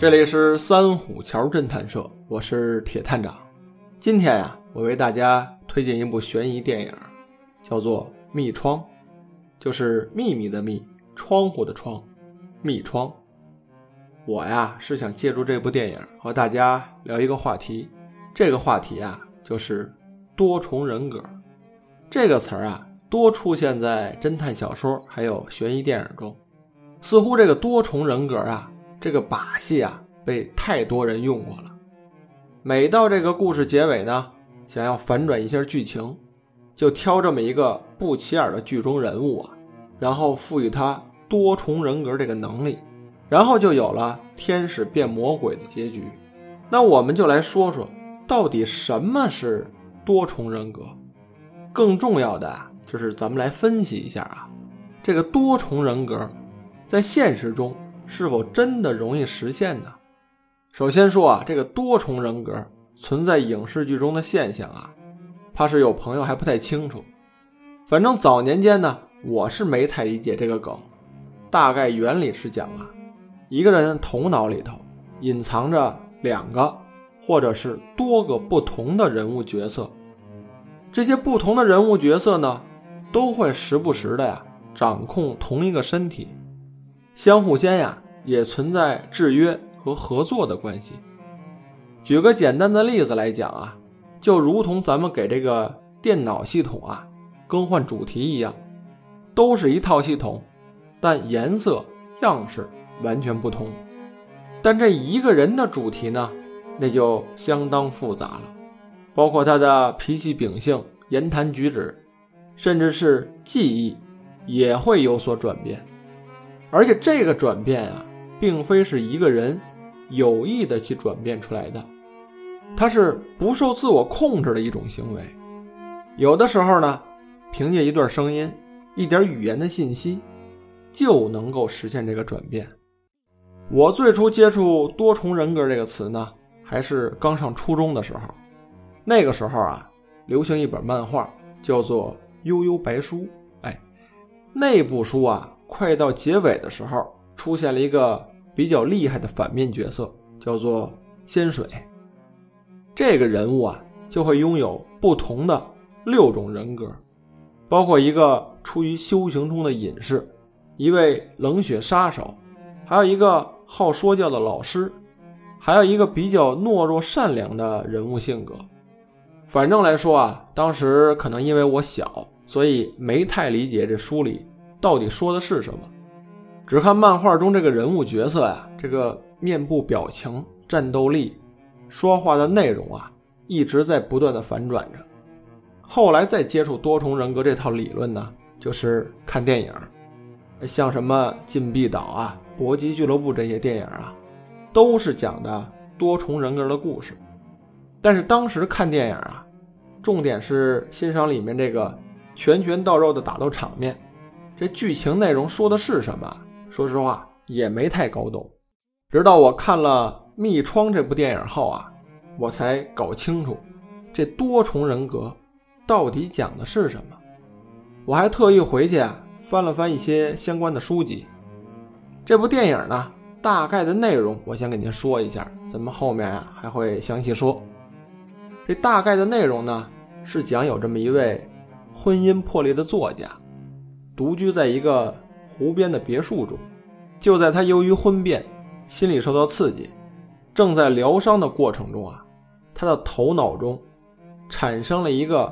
这里是三虎桥侦探社，我是铁探长。今天呀，我为大家推荐一部悬疑电影，叫做《密窗》，就是秘密的密，窗户的窗，密窗。我呀是想借助这部电影和大家聊一个话题，这个话题啊就是多重人格。这个词儿啊多出现在侦探小说还有悬疑电影中，似乎这个多重人格啊这个把戏啊被太多人用过了。每到这个故事结尾呢，想要反转一下剧情，就挑这么一个不起眼的剧中人物啊，然后赋予他多重人格这个能力。然后就有了天使变魔鬼的结局。那我们就来说说，到底什么是多重人格？更重要的啊，就是咱们来分析一下啊，这个多重人格在现实中是否真的容易实现呢？首先说啊，这个多重人格存在影视剧中的现象啊，怕是有朋友还不太清楚。反正早年间呢，我是没太理解这个梗。大概原理是讲啊。一个人头脑里头隐藏着两个或者是多个不同的人物角色，这些不同的人物角色呢，都会时不时的呀掌控同一个身体，相互间呀也存在制约和合作的关系。举个简单的例子来讲啊，就如同咱们给这个电脑系统啊更换主题一样，都是一套系统，但颜色样式。完全不同，但这一个人的主题呢，那就相当复杂了，包括他的脾气秉性、言谈举止，甚至是记忆，也会有所转变。而且这个转变啊，并非是一个人有意的去转变出来的，它是不受自我控制的一种行为。有的时候呢，凭借一段声音、一点语言的信息，就能够实现这个转变。我最初接触“多重人格”这个词呢，还是刚上初中的时候。那个时候啊，流行一本漫画，叫做《悠悠白书》。哎，那部书啊，快到结尾的时候，出现了一个比较厉害的反面角色，叫做仙水。这个人物啊，就会拥有不同的六种人格，包括一个出于修行中的隐士，一位冷血杀手，还有一个。好说教的老师，还有一个比较懦弱善良的人物性格。反正来说啊，当时可能因为我小，所以没太理解这书里到底说的是什么。只看漫画中这个人物角色呀，这个面部表情、战斗力、说话的内容啊，一直在不断的反转着。后来再接触多重人格这套理论呢，就是看电影，像什么《禁闭岛》啊。《搏击俱乐部》这些电影啊，都是讲的多重人格的故事。但是当时看电影啊，重点是欣赏里面这个拳拳到肉的打斗场面。这剧情内容说的是什么？说实话也没太搞懂。直到我看了《密窗》这部电影后啊，我才搞清楚这多重人格到底讲的是什么。我还特意回去啊翻了翻一些相关的书籍。这部电影呢，大概的内容我先给您说一下，咱们后面啊还会详细说。这大概的内容呢，是讲有这么一位婚姻破裂的作家，独居在一个湖边的别墅中。就在他由于婚变，心理受到刺激，正在疗伤的过程中啊，他的头脑中产生了一个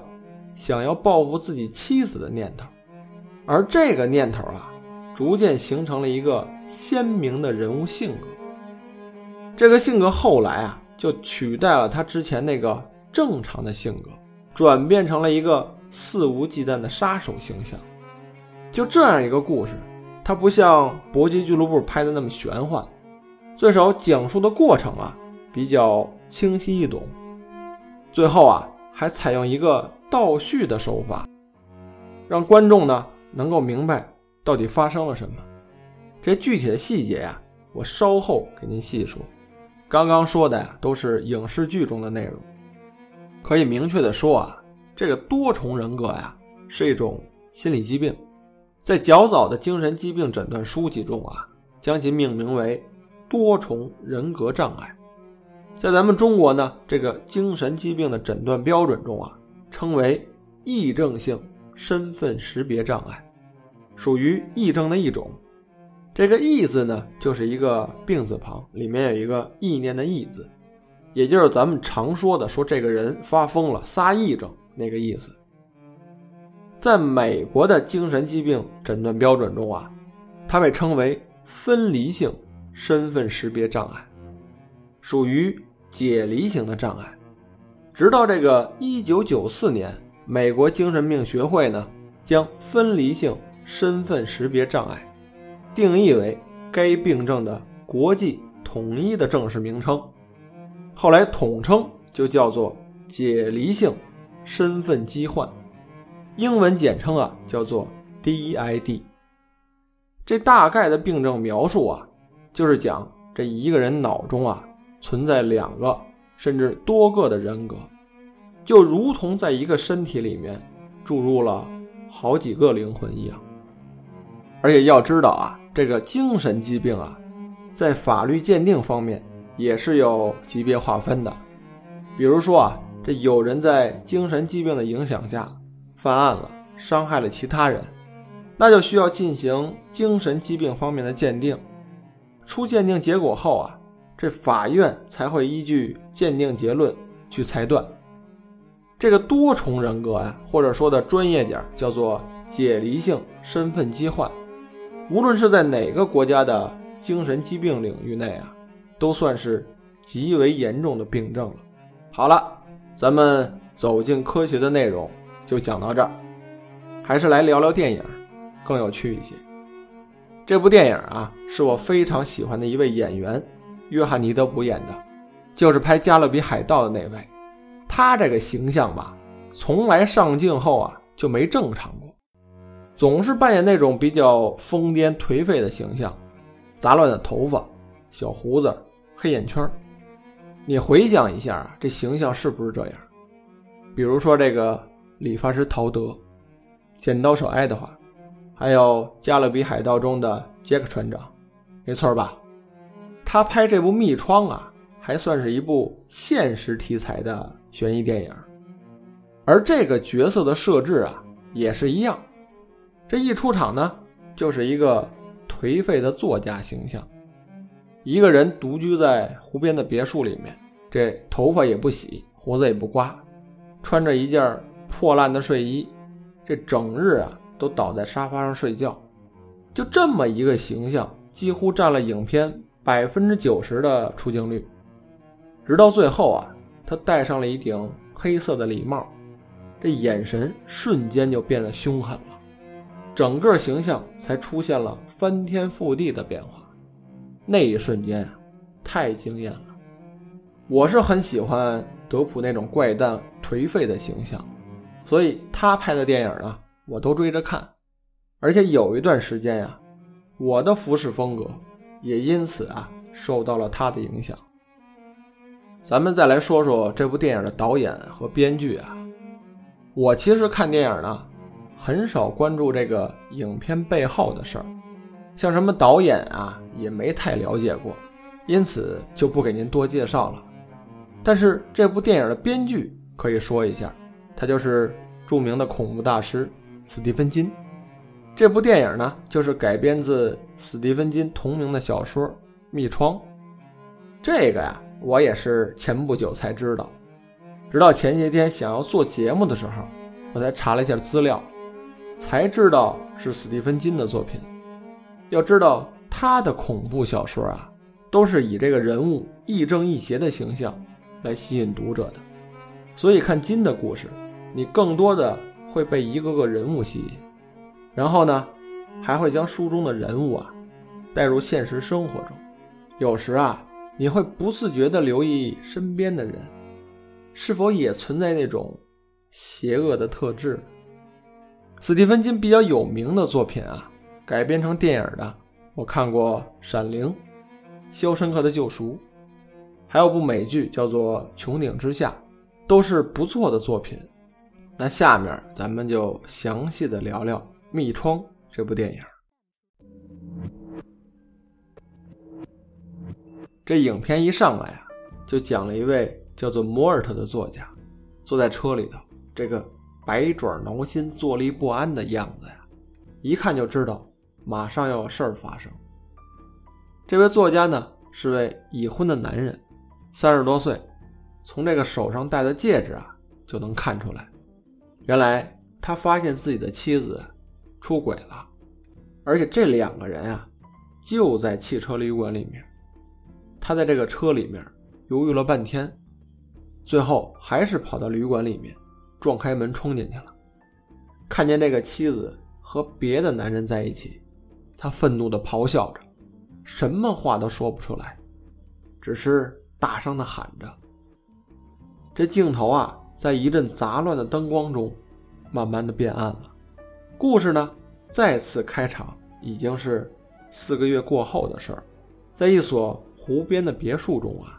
想要报复自己妻子的念头，而这个念头啊。逐渐形成了一个鲜明的人物性格。这个性格后来啊，就取代了他之前那个正常的性格，转变成了一个肆无忌惮的杀手形象。就这样一个故事，它不像《搏击俱乐部》拍的那么玄幻，最少讲述的过程啊比较清晰易懂。最后啊，还采用一个倒叙的手法，让观众呢能够明白。到底发生了什么？这具体的细节呀，我稍后给您细说。刚刚说的呀，都是影视剧中的内容。可以明确的说啊，这个多重人格呀，是一种心理疾病，在较早的精神疾病诊断书籍中啊，将其命名为多重人格障碍。在咱们中国呢，这个精神疾病的诊断标准中啊，称为癔症性身份识别障碍，属于癔症的一种。这个“癔”字呢，就是一个病字旁，里面有一个意念的“意”字，也就是咱们常说的说这个人发疯了、撒癔症那个意思。在美国的精神疾病诊断标准中啊，它被称为分离性身份识别障碍，属于解离型的障碍。直到这个1994年，美国精神病学会呢，将分离性身份识别障碍。定义为该病症的国际统一的正式名称，后来统称就叫做解离性身份疾患，英文简称啊叫做 DID。这大概的病症描述啊，就是讲这一个人脑中啊存在两个甚至多个的人格，就如同在一个身体里面注入了好几个灵魂一样。而且要知道啊。这个精神疾病啊，在法律鉴定方面也是有级别划分的。比如说啊，这有人在精神疾病的影响下犯案了，伤害了其他人，那就需要进行精神疾病方面的鉴定。出鉴定结果后啊，这法院才会依据鉴定结论去裁断。这个多重人格呀，或者说的专业点叫做解离性身份疾患。无论是在哪个国家的精神疾病领域内啊，都算是极为严重的病症了。好了，咱们走进科学的内容就讲到这儿，还是来聊聊电影，更有趣一些。这部电影啊，是我非常喜欢的一位演员约翰尼德普演的，就是拍《加勒比海盗》的那位。他这个形象吧，从来上镜后啊就没正常过。总是扮演那种比较疯癫颓废的形象，杂乱的头发、小胡子、黑眼圈你回想一下啊，这形象是不是这样？比如说这个理发师陶德、剪刀手爱德华，还有《加勒比海盗》中的杰克船长，没错吧？他拍这部《密窗》啊，还算是一部现实题材的悬疑电影，而这个角色的设置啊，也是一样。这一出场呢，就是一个颓废的作家形象，一个人独居在湖边的别墅里面，这头发也不洗，胡子也不刮，穿着一件破烂的睡衣，这整日啊都倒在沙发上睡觉，就这么一个形象，几乎占了影片百分之九十的出镜率。直到最后啊，他戴上了一顶黑色的礼帽，这眼神瞬间就变得凶狠了。整个形象才出现了翻天覆地的变化，那一瞬间啊，太惊艳了。我是很喜欢德普那种怪诞颓废的形象，所以他拍的电影呢，我都追着看。而且有一段时间呀，我的服饰风格也因此啊受到了他的影响。咱们再来说说这部电影的导演和编剧啊，我其实看电影呢。很少关注这个影片背后的事儿，像什么导演啊，也没太了解过，因此就不给您多介绍了。但是这部电影的编剧可以说一下，他就是著名的恐怖大师斯蒂芬金。这部电影呢，就是改编自斯蒂芬金同名的小说《密窗》。这个呀，我也是前不久才知道，直到前些天想要做节目的时候，我才查了一下资料。才知道是斯蒂芬金的作品。要知道，他的恐怖小说啊，都是以这个人物亦正亦邪的形象来吸引读者的。所以看金的故事，你更多的会被一个个人物吸引，然后呢，还会将书中的人物啊带入现实生活中。有时啊，你会不自觉地留意身边的人，是否也存在那种邪恶的特质。斯蒂芬金比较有名的作品啊，改编成电影的，我看过《闪灵》《肖申克的救赎》，还有部美剧叫做《穹顶之下》，都是不错的作品。那下面咱们就详细的聊聊《密窗》这部电影。这影片一上来啊，就讲了一位叫做摩尔特的作家，坐在车里头，这个百爪挠心、坐立不安的样子呀，一看就知道马上要有事儿发生。这位作家呢，是位已婚的男人，三十多岁，从这个手上戴的戒指啊，就能看出来，原来他发现自己的妻子出轨了，而且这两个人啊，就在汽车旅馆里面。他在这个车里面犹豫了半天，最后还是跑到旅馆里面，撞开门冲进去了。看见这个妻子和别的男人在一起，他愤怒地咆哮着，什么话都说不出来，只是大声地喊着。这镜头啊，在一阵杂乱的灯光中，慢慢的变暗了。故事呢，再次开场，已经是四个月过后的事儿，在一所。湖边的别墅中啊，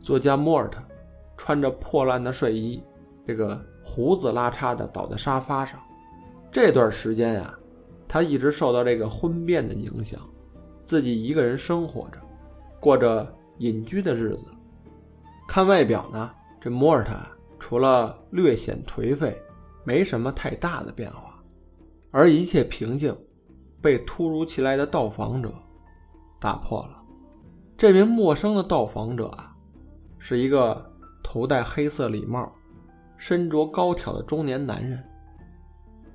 作家莫尔特穿着破烂的睡衣，这个胡子拉碴的倒在沙发上。这段时间呀，他一直受到这个婚变的影响，自己一个人生活着，过着隐居的日子。看外表呢，这莫尔特啊除了略显颓废，没什么太大的变化。而一切平静，被突如其来的到访者打破了。这名陌生的到访者啊，是一个头戴黑色礼帽、身着高挑的中年男人。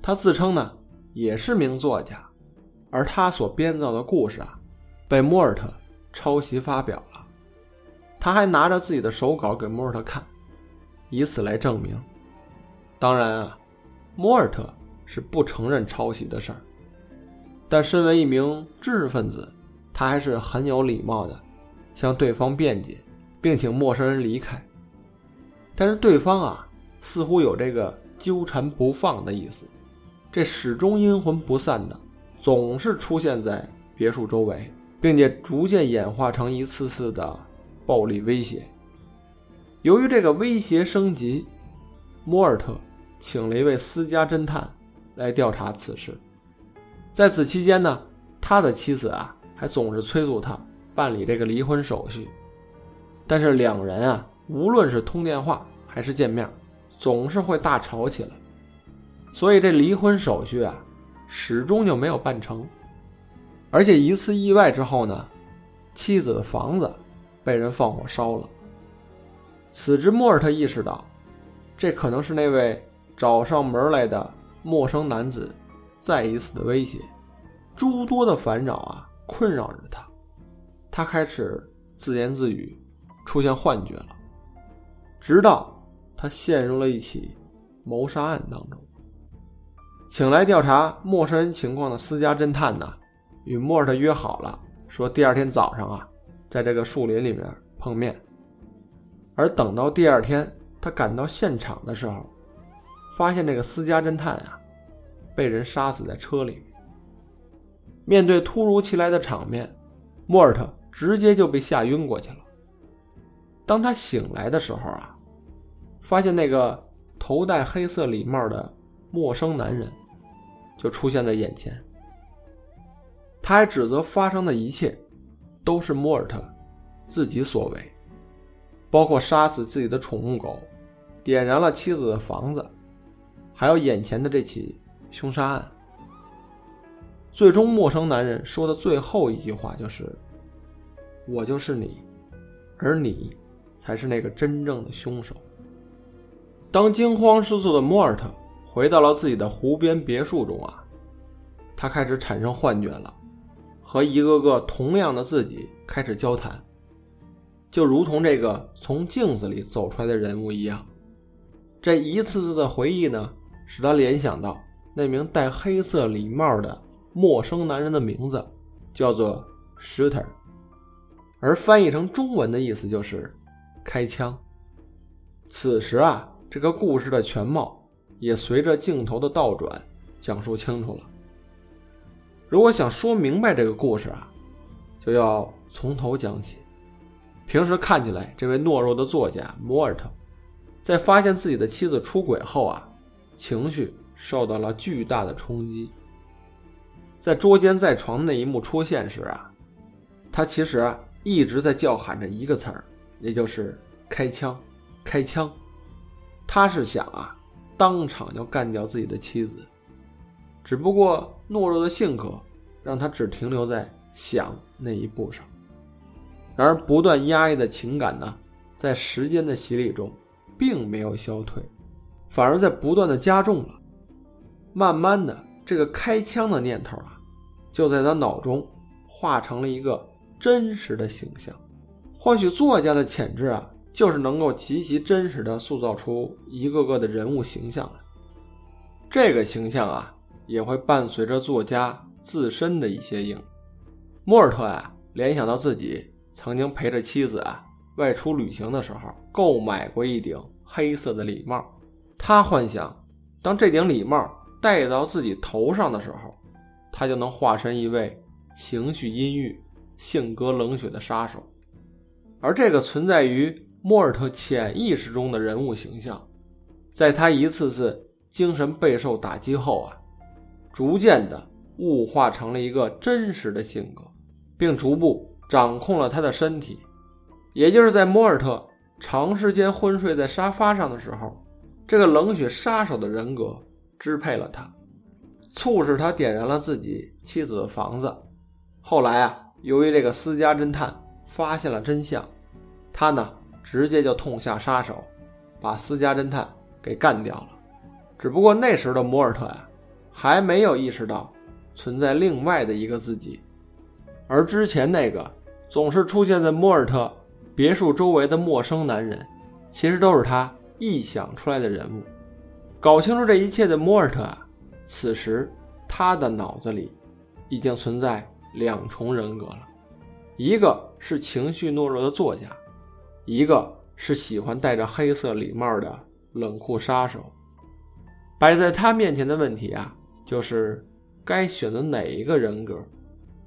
他自称呢也是名作家，而他所编造的故事啊，被莫尔特抄袭发表了。他还拿着自己的手稿给莫尔特看，以此来证明。当然啊，莫尔特是不承认抄袭的事儿，但身为一名知识分子，他还是很有礼貌的。向对方辩解，并请陌生人离开，但是对方啊，似乎有这个纠缠不放的意思，这始终阴魂不散的，总是出现在别墅周围，并且逐渐演化成一次次的暴力威胁。由于这个威胁升级，莫尔特请了一位私家侦探来调查此事。在此期间呢，他的妻子啊，还总是催促他。办理这个离婚手续，但是两人啊，无论是通电话还是见面，总是会大吵起来，所以这离婚手续啊，始终就没有办成。而且一次意外之后呢，妻子的房子被人放火烧了。此时莫尔特意识到，这可能是那位找上门来的陌生男子再一次的威胁，诸多的烦恼啊，困扰着他。他开始自言自语，出现幻觉了，直到他陷入了一起谋杀案当中。请来调查陌生人情况的私家侦探呢，与莫尔特约好了，说第二天早上啊，在这个树林里面碰面。而等到第二天他赶到现场的时候，发现这个私家侦探啊，被人杀死在车里面。对突如其来的场面，莫尔特。直接就被吓晕过去了。当他醒来的时候啊，发现那个头戴黑色礼帽的陌生男人就出现在眼前。他还指责发生的一切都是莫尔特自己所为，包括杀死自己的宠物狗、点燃了妻子的房子，还有眼前的这起凶杀案。最终，陌生男人说的最后一句话就是。我就是你，而你才是那个真正的凶手。当惊慌失措的莫尔特回到了自己的湖边别墅中啊，他开始产生幻觉了，和一个个同样的自己开始交谈，就如同这个从镜子里走出来的人物一样。这一次次的回忆呢，使他联想到那名戴黑色礼帽的陌生男人的名字，叫做 Shooter。而翻译成中文的意思就是“开枪”。此时啊，这个故事的全貌也随着镜头的倒转讲述清楚了。如果想说明白这个故事啊，就要从头讲起。平时看起来，这位懦弱的作家摩尔特，在发现自己的妻子出轨后啊，情绪受到了巨大的冲击。在捉奸在床那一幕出现时啊，他其实。一直在叫喊着一个词儿，也就是开枪，开枪。他是想啊，当场就干掉自己的妻子。只不过懦弱的性格让他只停留在想那一步上。然而，不断压抑的情感呢，在时间的洗礼中，并没有消退，反而在不断的加重了。慢慢的，这个开枪的念头啊，就在他脑中化成了一个真实的形象。或许作家的潜质啊，就是能够极其真实的塑造出一个个的人物形象来。这个形象啊，也会伴随着作家自身的一些影。莫尔特呀，联想到自己。曾经陪着妻子啊外出旅行的时候，购买过一顶黑色的礼帽。他幻想，当这顶礼帽戴到自己头上的时候，他就能化身一位情绪阴郁、性格冷血的杀手。而这个存在于莫尔特潜意识中的人物形象，在他一次次精神备受打击后啊，逐渐的物化成了一个真实的性格，并逐步。掌控了他的身体，也就是在莫尔特长时间昏睡在沙发上的时候，这个冷血杀手的人格支配了他，促使他点燃了自己妻子的房子。后来啊，由于这个私家侦探发现了真相，他呢直接就痛下杀手，把私家侦探给干掉了。只不过那时的摩尔特呀，还没有意识到存在另外的一个自己。而之前那个总是出现在莫尔特别墅周围的陌生男人，其实都是他臆想出来的人物。搞清楚这一切的莫尔特啊，此时他的脑子里已经存在两重人格了：一个是情绪懦弱的作家，一个是喜欢戴着黑色礼帽的冷酷杀手。摆在他面前的问题啊，就是该选择哪一个人格？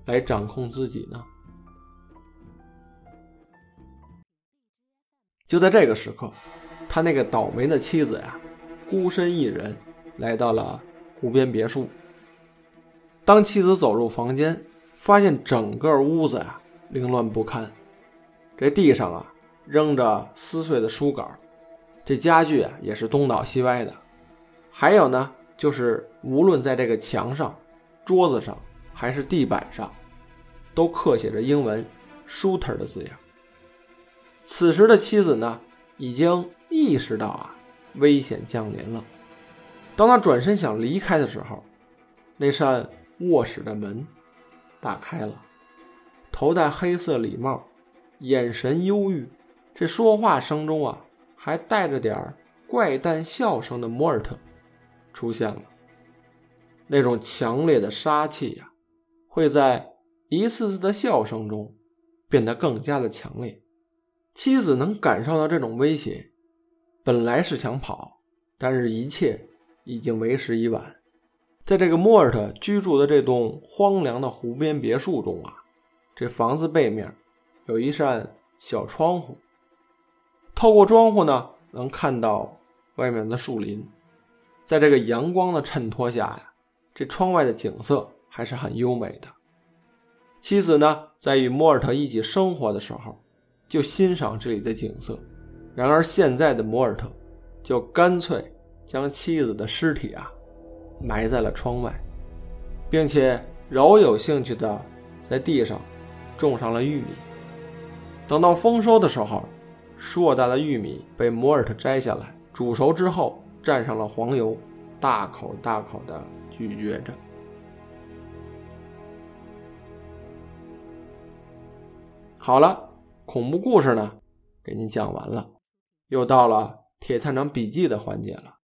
来掌控自己呢？就在这个时刻，他那个倒霉的妻子呀，孤身一人来到了湖边别墅。当妻子走入房间，发现整个屋子呀凌乱不堪，这地上啊扔着撕碎的书稿，这家具啊也是东倒西歪的，还有呢，就是无论在这个墙上、桌子上。还是地板上，都刻写着英文 “shooter” 的字样。此时的妻子呢，已经意识到啊，危险降临了。当他转身想离开的时候，那扇卧室的门打开了，头戴黑色礼帽、眼神忧郁，这说话声中啊，还带着点儿怪诞笑声的摩尔特出现了。那种强烈的杀气呀！会在一次次的笑声中变得更加的强烈。妻子能感受到这种威胁，本来是想跑，但是一切已经为时已晚。在这个莫尔特居住的这栋荒凉的湖边别墅中啊，这房子背面有一扇小窗户，透过窗户呢，能看到外面的树林。在这个阳光的衬托下呀，这窗外的景色。还是很优美的。妻子呢，在与莫尔特一起生活的时候，就欣赏这里的景色。然而现在的莫尔特，就干脆将妻子的尸体啊，埋在了窗外，并且饶有兴趣的在地上种上了玉米。等到丰收的时候，硕大的玉米被莫尔特摘下来，煮熟之后蘸上了黄油，大口大口的咀嚼着。好了，恐怖故事呢，给您讲完了，又到了铁探长笔记的环节了。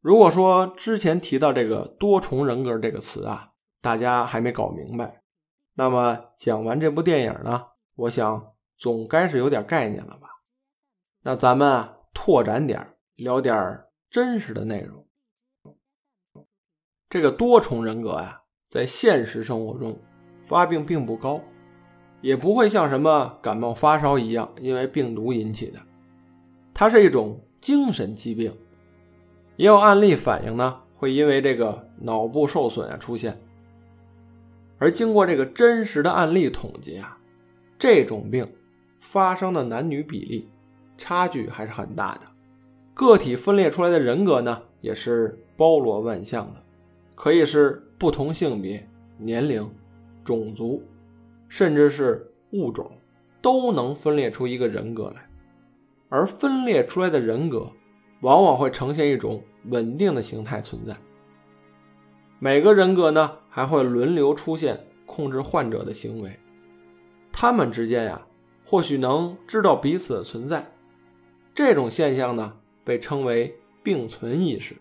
如果说之前提到这个多重人格这个词啊，大家还没搞明白，那么讲完这部电影呢，我想总该是有点概念了吧？那咱们啊拓展点，聊点真实的内容。这个多重人格呀，在现实生活中发病并不高。也不会像什么感冒发烧一样，因为病毒引起的，它是一种精神疾病。也有案例反映呢，会因为这个脑部受损啊出现。而经过这个真实的案例统计啊，这种病发生的男女比例差距还是很大的。个体分裂出来的人格呢，也是包罗万象的，可以是不同性别、年龄、种族，甚至是物种，都能分裂出一个人格来。而分裂出来的人格，往往会呈现一种稳定的形态存在。每个人格呢，还会轮流出现控制患者的行为。他们之间呀，或许能知道彼此的存在。这种现象呢，被称为并存意识。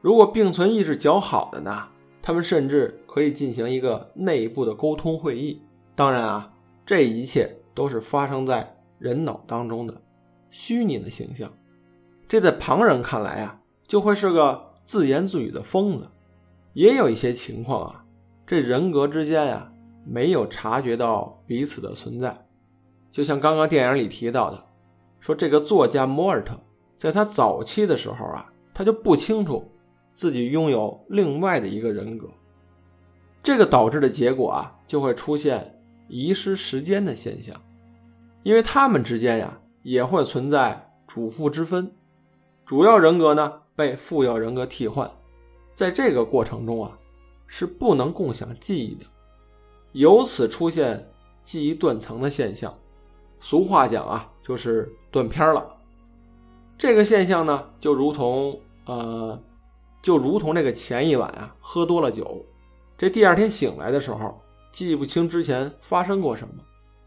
如果并存意识较好的呢，他们甚至可以进行一个内部的沟通会议。当然啊，这一切都是发生在人脑当中的。虚拟的形象，这在旁人看来啊，就会是个自言自语的疯子。也有一些情况啊，这人格之间呀，没有察觉到彼此的存在。就像刚刚电影里提到的，说这个作家莫尔特，在他早期的时候啊，他就不清楚自己拥有另外的一个人格。这个导致的结果啊，就会出现遗失时间的现象，因为他们之间呀。也会存在主副之分，主要人格呢被副要人格替换，在这个过程中啊是不能共享记忆的，由此出现记忆断层的现象。俗话讲啊，就是断片了。这个现象呢，就如同呃，就如同这个前一晚啊喝多了酒，这第二天醒来的时候记不清之前发生过什么，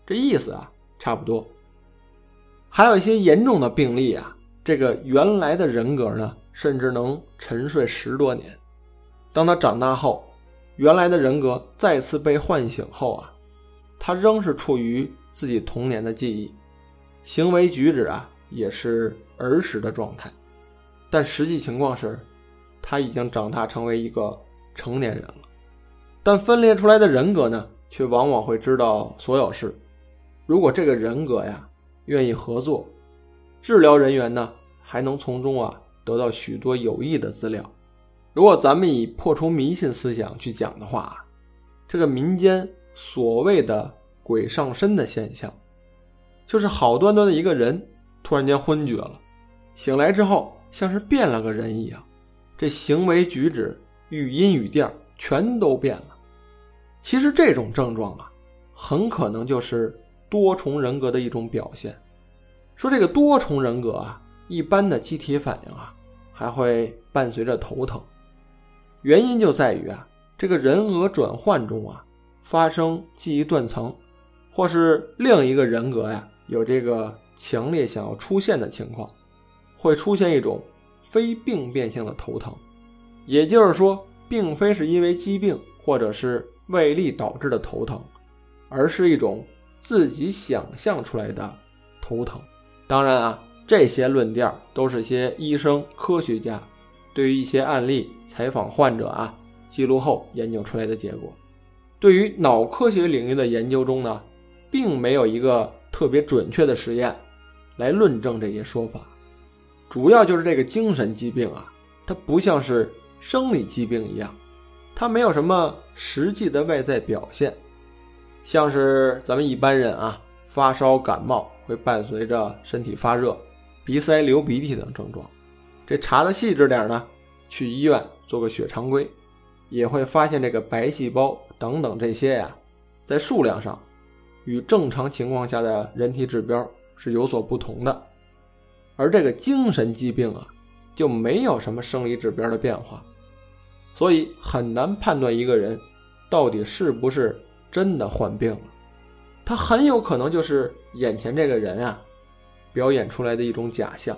这意思啊差不多。还有一些严重的病例啊，这个原来的人格呢，甚至能沉睡十多年。当他长大后，原来的人格再次被唤醒后啊，他仍是处于自己童年的记忆，行为举止啊也是儿时的状态。但实际情况是，他已经长大成为一个成年人了。但分裂出来的人格呢，却往往会知道所有事。如果这个人格呀，愿意合作，治疗人员呢还能从中啊得到许多有益的资料。如果咱们以破除迷信思想去讲的话，这个民间所谓的鬼上身的现象，就是好端端的一个人突然间昏厥了，醒来之后像是变了个人一样，这行为举止、语音语调全都变了。其实这种症状啊，很可能就是。多重人格的一种表现，说这个多重人格啊，一般的机体反应啊，还会伴随着头疼。原因就在于啊，这个人格转换中啊，发生记忆断层，或是另一个人格呀有这个强烈想要出现的情况，会出现一种非病变性的头疼。也就是说，并非是因为疾病或者是胃力导致的头疼，而是一种。自己想象出来的头疼，当然啊，这些论调都是些医生、科学家对于一些案例采访患者啊记录后研究出来的结果。对于脑科学领域的研究中呢，并没有一个特别准确的实验来论证这些说法。主要就是这个精神疾病啊，它不像是生理疾病一样，它没有什么实际的外在表现。像是咱们一般人啊，发烧感冒会伴随着身体发热、鼻塞、流鼻涕等症状。这查的细致点呢，去医院做个血常规，也会发现这个白细胞等等这些呀，在数量上与正常情况下的人体指标是有所不同的。而这个精神疾病啊，就没有什么生理指标的变化，所以很难判断一个人到底是不是。真的患病了，他很有可能就是眼前这个人啊，表演出来的一种假象。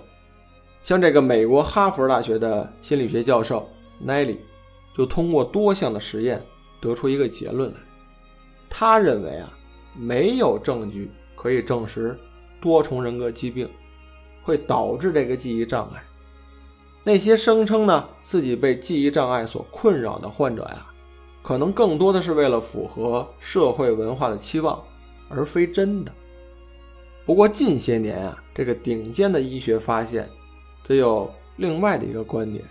像这个美国哈佛大学的心理学教授奈利，就通过多项的实验得出一个结论来。他认为啊，没有证据可以证实多重人格疾病会导致这个记忆障碍。那些声称呢自己被记忆障碍所困扰的患者呀。可能更多的是为了符合社会文化的期望，而非真的。不过近些年啊，这个顶尖的医学发现，则有另外的一个观点。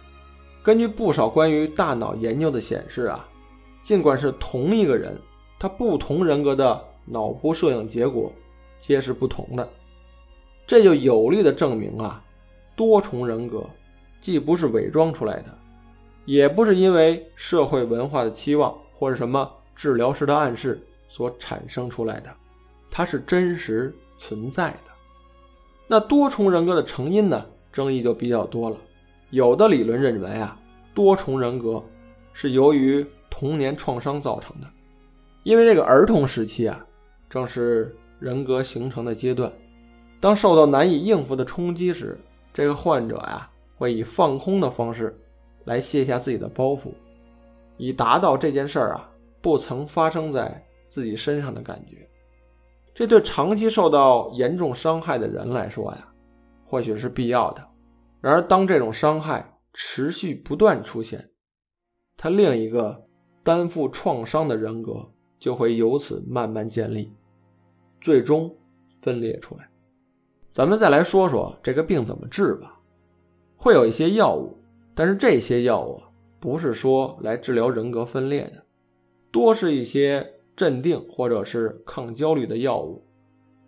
根据不少关于大脑研究的显示啊，尽管是同一个人，他不同人格的脑部摄影结果皆是不同的。这就有力的证明啊，多重人格既不是伪装出来的，也不是因为社会文化的期望或者什么治疗师的暗示所产生出来的，它是真实存在的。那多重人格的成因呢？争议就比较多了。有的理论认为啊，多重人格是由于童年创伤造成的，因为这个儿童时期啊，正是人格形成的阶段。当受到难以应付的冲击时，这个患者呀会以放空的方式来卸下自己的包袱，以达到这件事儿啊不曾发生在自己身上的感觉。这对长期受到严重伤害的人来说呀，或许是必要的。然而，当这种伤害持续不断出现，他另一个担负创伤的人格就会由此慢慢建立，最终分裂出来。咱们再来说说这个病怎么治吧。会有一些药物，但是这些药物不是说来治疗人格分裂的，多是一些镇定或者是抗焦虑的药物。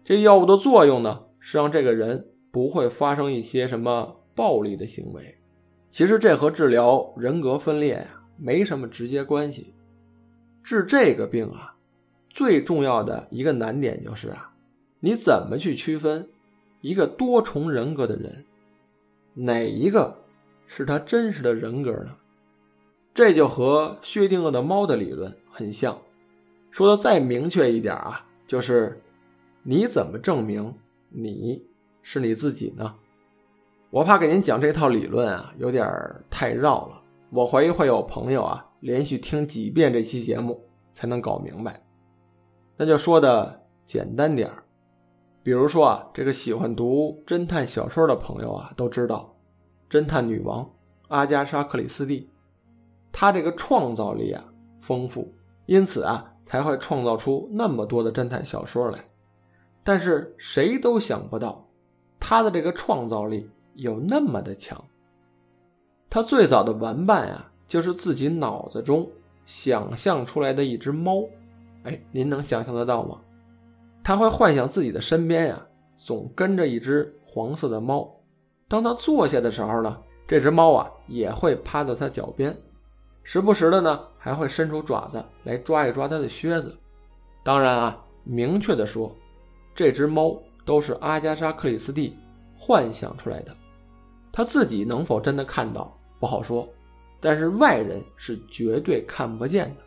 这药物的作用呢，是让这个人不会发生一些什么暴力的行为。其实这和治疗人格分裂呀没什么直接关系。治这个病啊，最重要的一个难点就是啊，你怎么去区分？一个多重人格的人，哪一个是他真实的人格呢？这就和薛定谔的猫的理论很像。说的再明确一点啊，就是你怎么证明你是你自己呢？我怕给您讲这套理论啊，有点太绕了。我怀疑会有朋友啊，连续听几遍这期节目才能搞明白。那就说的简单点儿。比如说啊，这个喜欢读侦探小说的朋友啊，都知道，侦探女王阿加莎·克里斯蒂，她这个创造力啊丰富，因此啊才会创造出那么多的侦探小说来。但是谁都想不到，她的这个创造力有那么的强。她最早的玩伴啊，就是自己脑子中想象出来的一只猫。哎，您能想象得到吗？他会幻想自己的身边呀，总跟着一只黄色的猫。当他坐下的时候呢，这只猫啊也会趴在他脚边，时不时的呢还会伸出爪子来抓一抓他的靴子。当然啊，明确的说，这只猫都是阿加莎·克里斯蒂幻想出来的，他自己能否真的看到不好说，但是外人是绝对看不见的。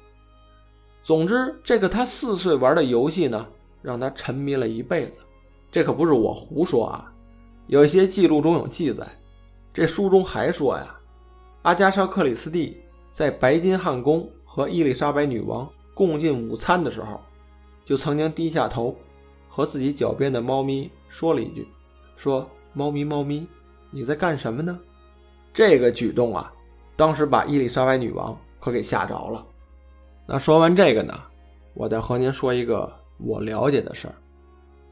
总之，这个他四岁玩的游戏呢。让他沉迷了一辈子，这可不是我胡说啊！有一些记录中有记载，这书中还说呀，阿加莎·克里斯蒂在白金汉宫和伊丽莎白女王共进午餐的时候，就曾经低下头，和自己脚边的猫咪说了一句：“说猫咪，猫咪，你在干什么呢？”这个举动啊，当时把伊丽莎白女王可给吓着了。那说完这个呢，我再和您说一个。我了解的事儿，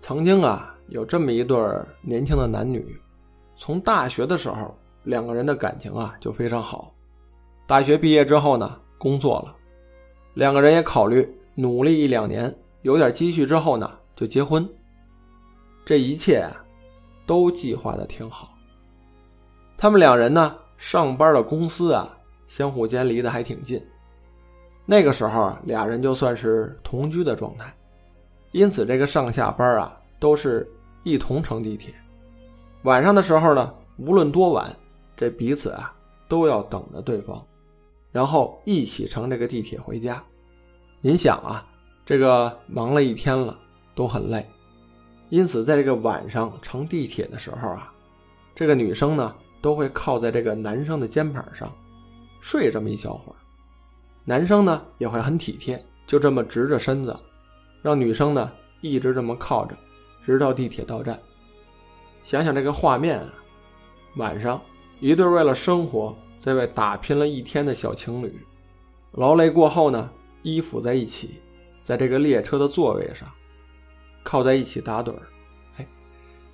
曾经啊有这么一对年轻的男女，从大学的时候两个人的感情啊就非常好。大学毕业之后呢，工作了，两个人也考虑努力一两年，有点积蓄之后呢就结婚。这一切啊都计划的挺好。他们两人呢上班的公司啊相互间离得还挺近，那个时候啊俩人就算是同居的状态。因此，这个上下班啊，都是一同乘地铁。晚上的时候呢，无论多晚，这彼此啊都要等着对方，然后一起乘这个地铁回家。您想啊，这个忙了一天了，都很累，因此在这个晚上乘地铁的时候啊，这个女生呢都会靠在这个男生的肩膀上睡这么一小会儿，男生呢也会很体贴，就这么直着身子。让女生呢一直这么靠着，直到地铁到站。想想这个画面啊，晚上一对为了生活在外打拼了一天的小情侣，劳累过后呢，依附在一起，在这个列车的座位上，靠在一起打盹儿，哎，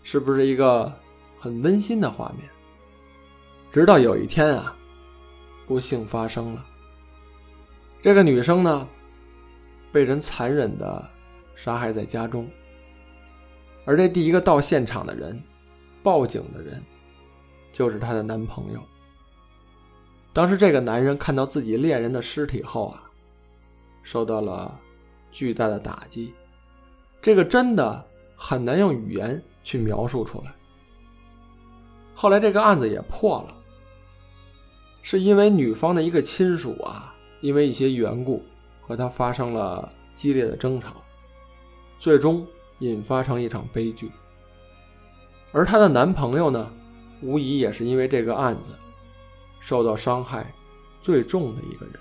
是不是一个很温馨的画面？直到有一天啊，不幸发生了，这个女生呢，被人残忍的。杀害在家中。而这第一个到现场的人，报警的人，就是她的男朋友。当时这个男人看到自己恋人的尸体后啊，受到了巨大的打击，这个真的很难用语言去描述出来。后来这个案子也破了，是因为女方的一个亲属啊，因为一些缘故和他发生了激烈的争吵，最终引发成一场悲剧。而她的男朋友呢，无疑也是因为这个案子。受到伤害最重的一个人，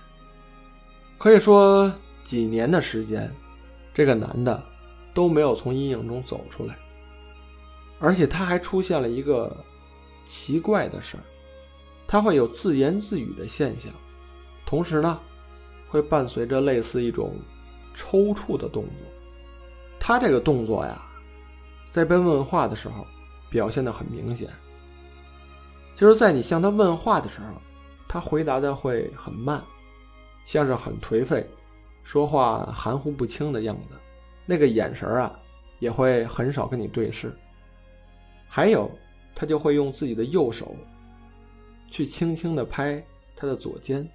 可以说几年的时间，这个男的都没有从阴影中走出来，而且他还出现了一个奇怪的事儿，他会有自言自语的现象，同时呢，会伴随着类似一种抽搐的动作。他这个动作呀，在被问话的时候表现的很明显。就是在你向他问话的时候，他回答的会很慢，像是很颓废，说话含糊不清的样子。那个眼神啊，也会很少跟你对视。还有，他就会用自己的右手，去轻轻的拍他的左肩，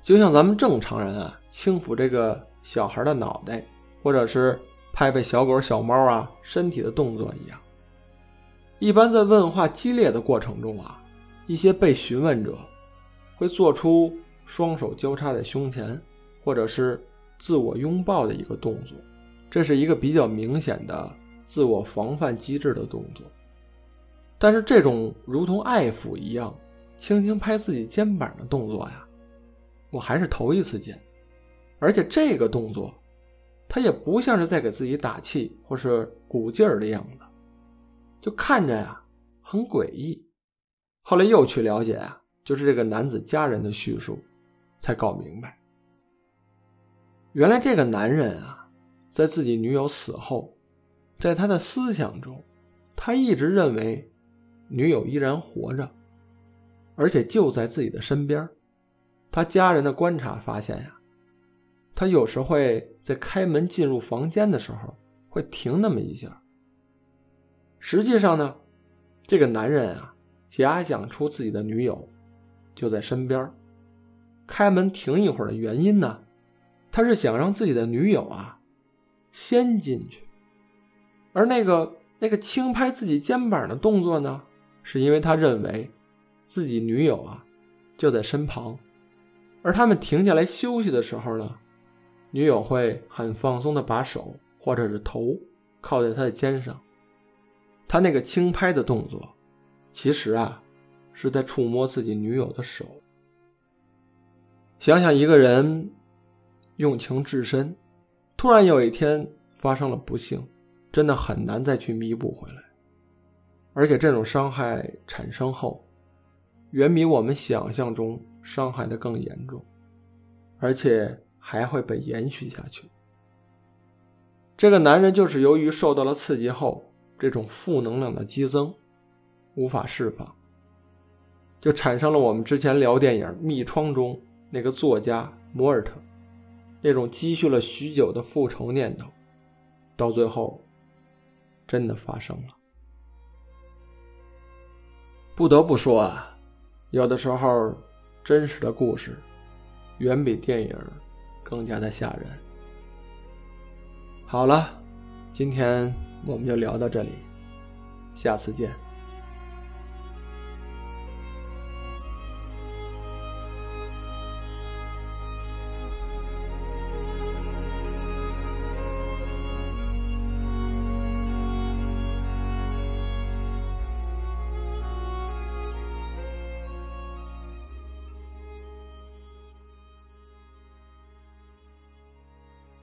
就像咱们正常人啊轻抚这个小孩的脑袋，或者是拍拍小狗、小猫啊身体的动作一样。一般在问话激烈的过程中啊，一些被询问者会做出双手交叉在胸前，或者是自我拥抱的一个动作，这是一个比较明显的自我防范机制的动作。但是这种如同爱抚一样轻轻拍自己肩膀的动作呀，我还是头一次见，而且这个动作，他也不像是在给自己打气或是鼓劲儿的样子。就看着呀，很诡异。后来又去了解啊，就是这个男子家人的叙述，才搞明白。原来这个男人啊，在自己女友死后，在他的思想中，他一直认为女友依然活着，而且就在自己的身边。他家人的观察发现呀，他有时会在开门进入房间的时候，会停那么一下。实际上呢，这个男人啊，假想出自己的女友就在身边，开门停一会儿的原因呢，他是想让自己的女友啊先进去，而那个那个轻拍自己肩膀的动作呢，是因为他认为自己女友啊就在身旁，而他们停下来休息的时候呢，女友会很放松的把手或者是头靠在他的肩上。他那个轻拍的动作，其实啊，是在触摸自己女友的手。想想一个人用情至深，突然有一天发生了不幸，真的很难再去弥补回来。而且这种伤害产生后，远比我们想象中伤害的更严重，而且还会被延续下去。这个男人就是由于受到了刺激后。这种负能量的激增，无法释放，就产生了我们之前聊电影《密窗》中那个作家摩尔特那种积蓄了许久的复仇念头，到最后真的发生了。不得不说啊，有的时候真实的故事远比电影更加的吓人。好了，今天。我们就聊到这里，下次见。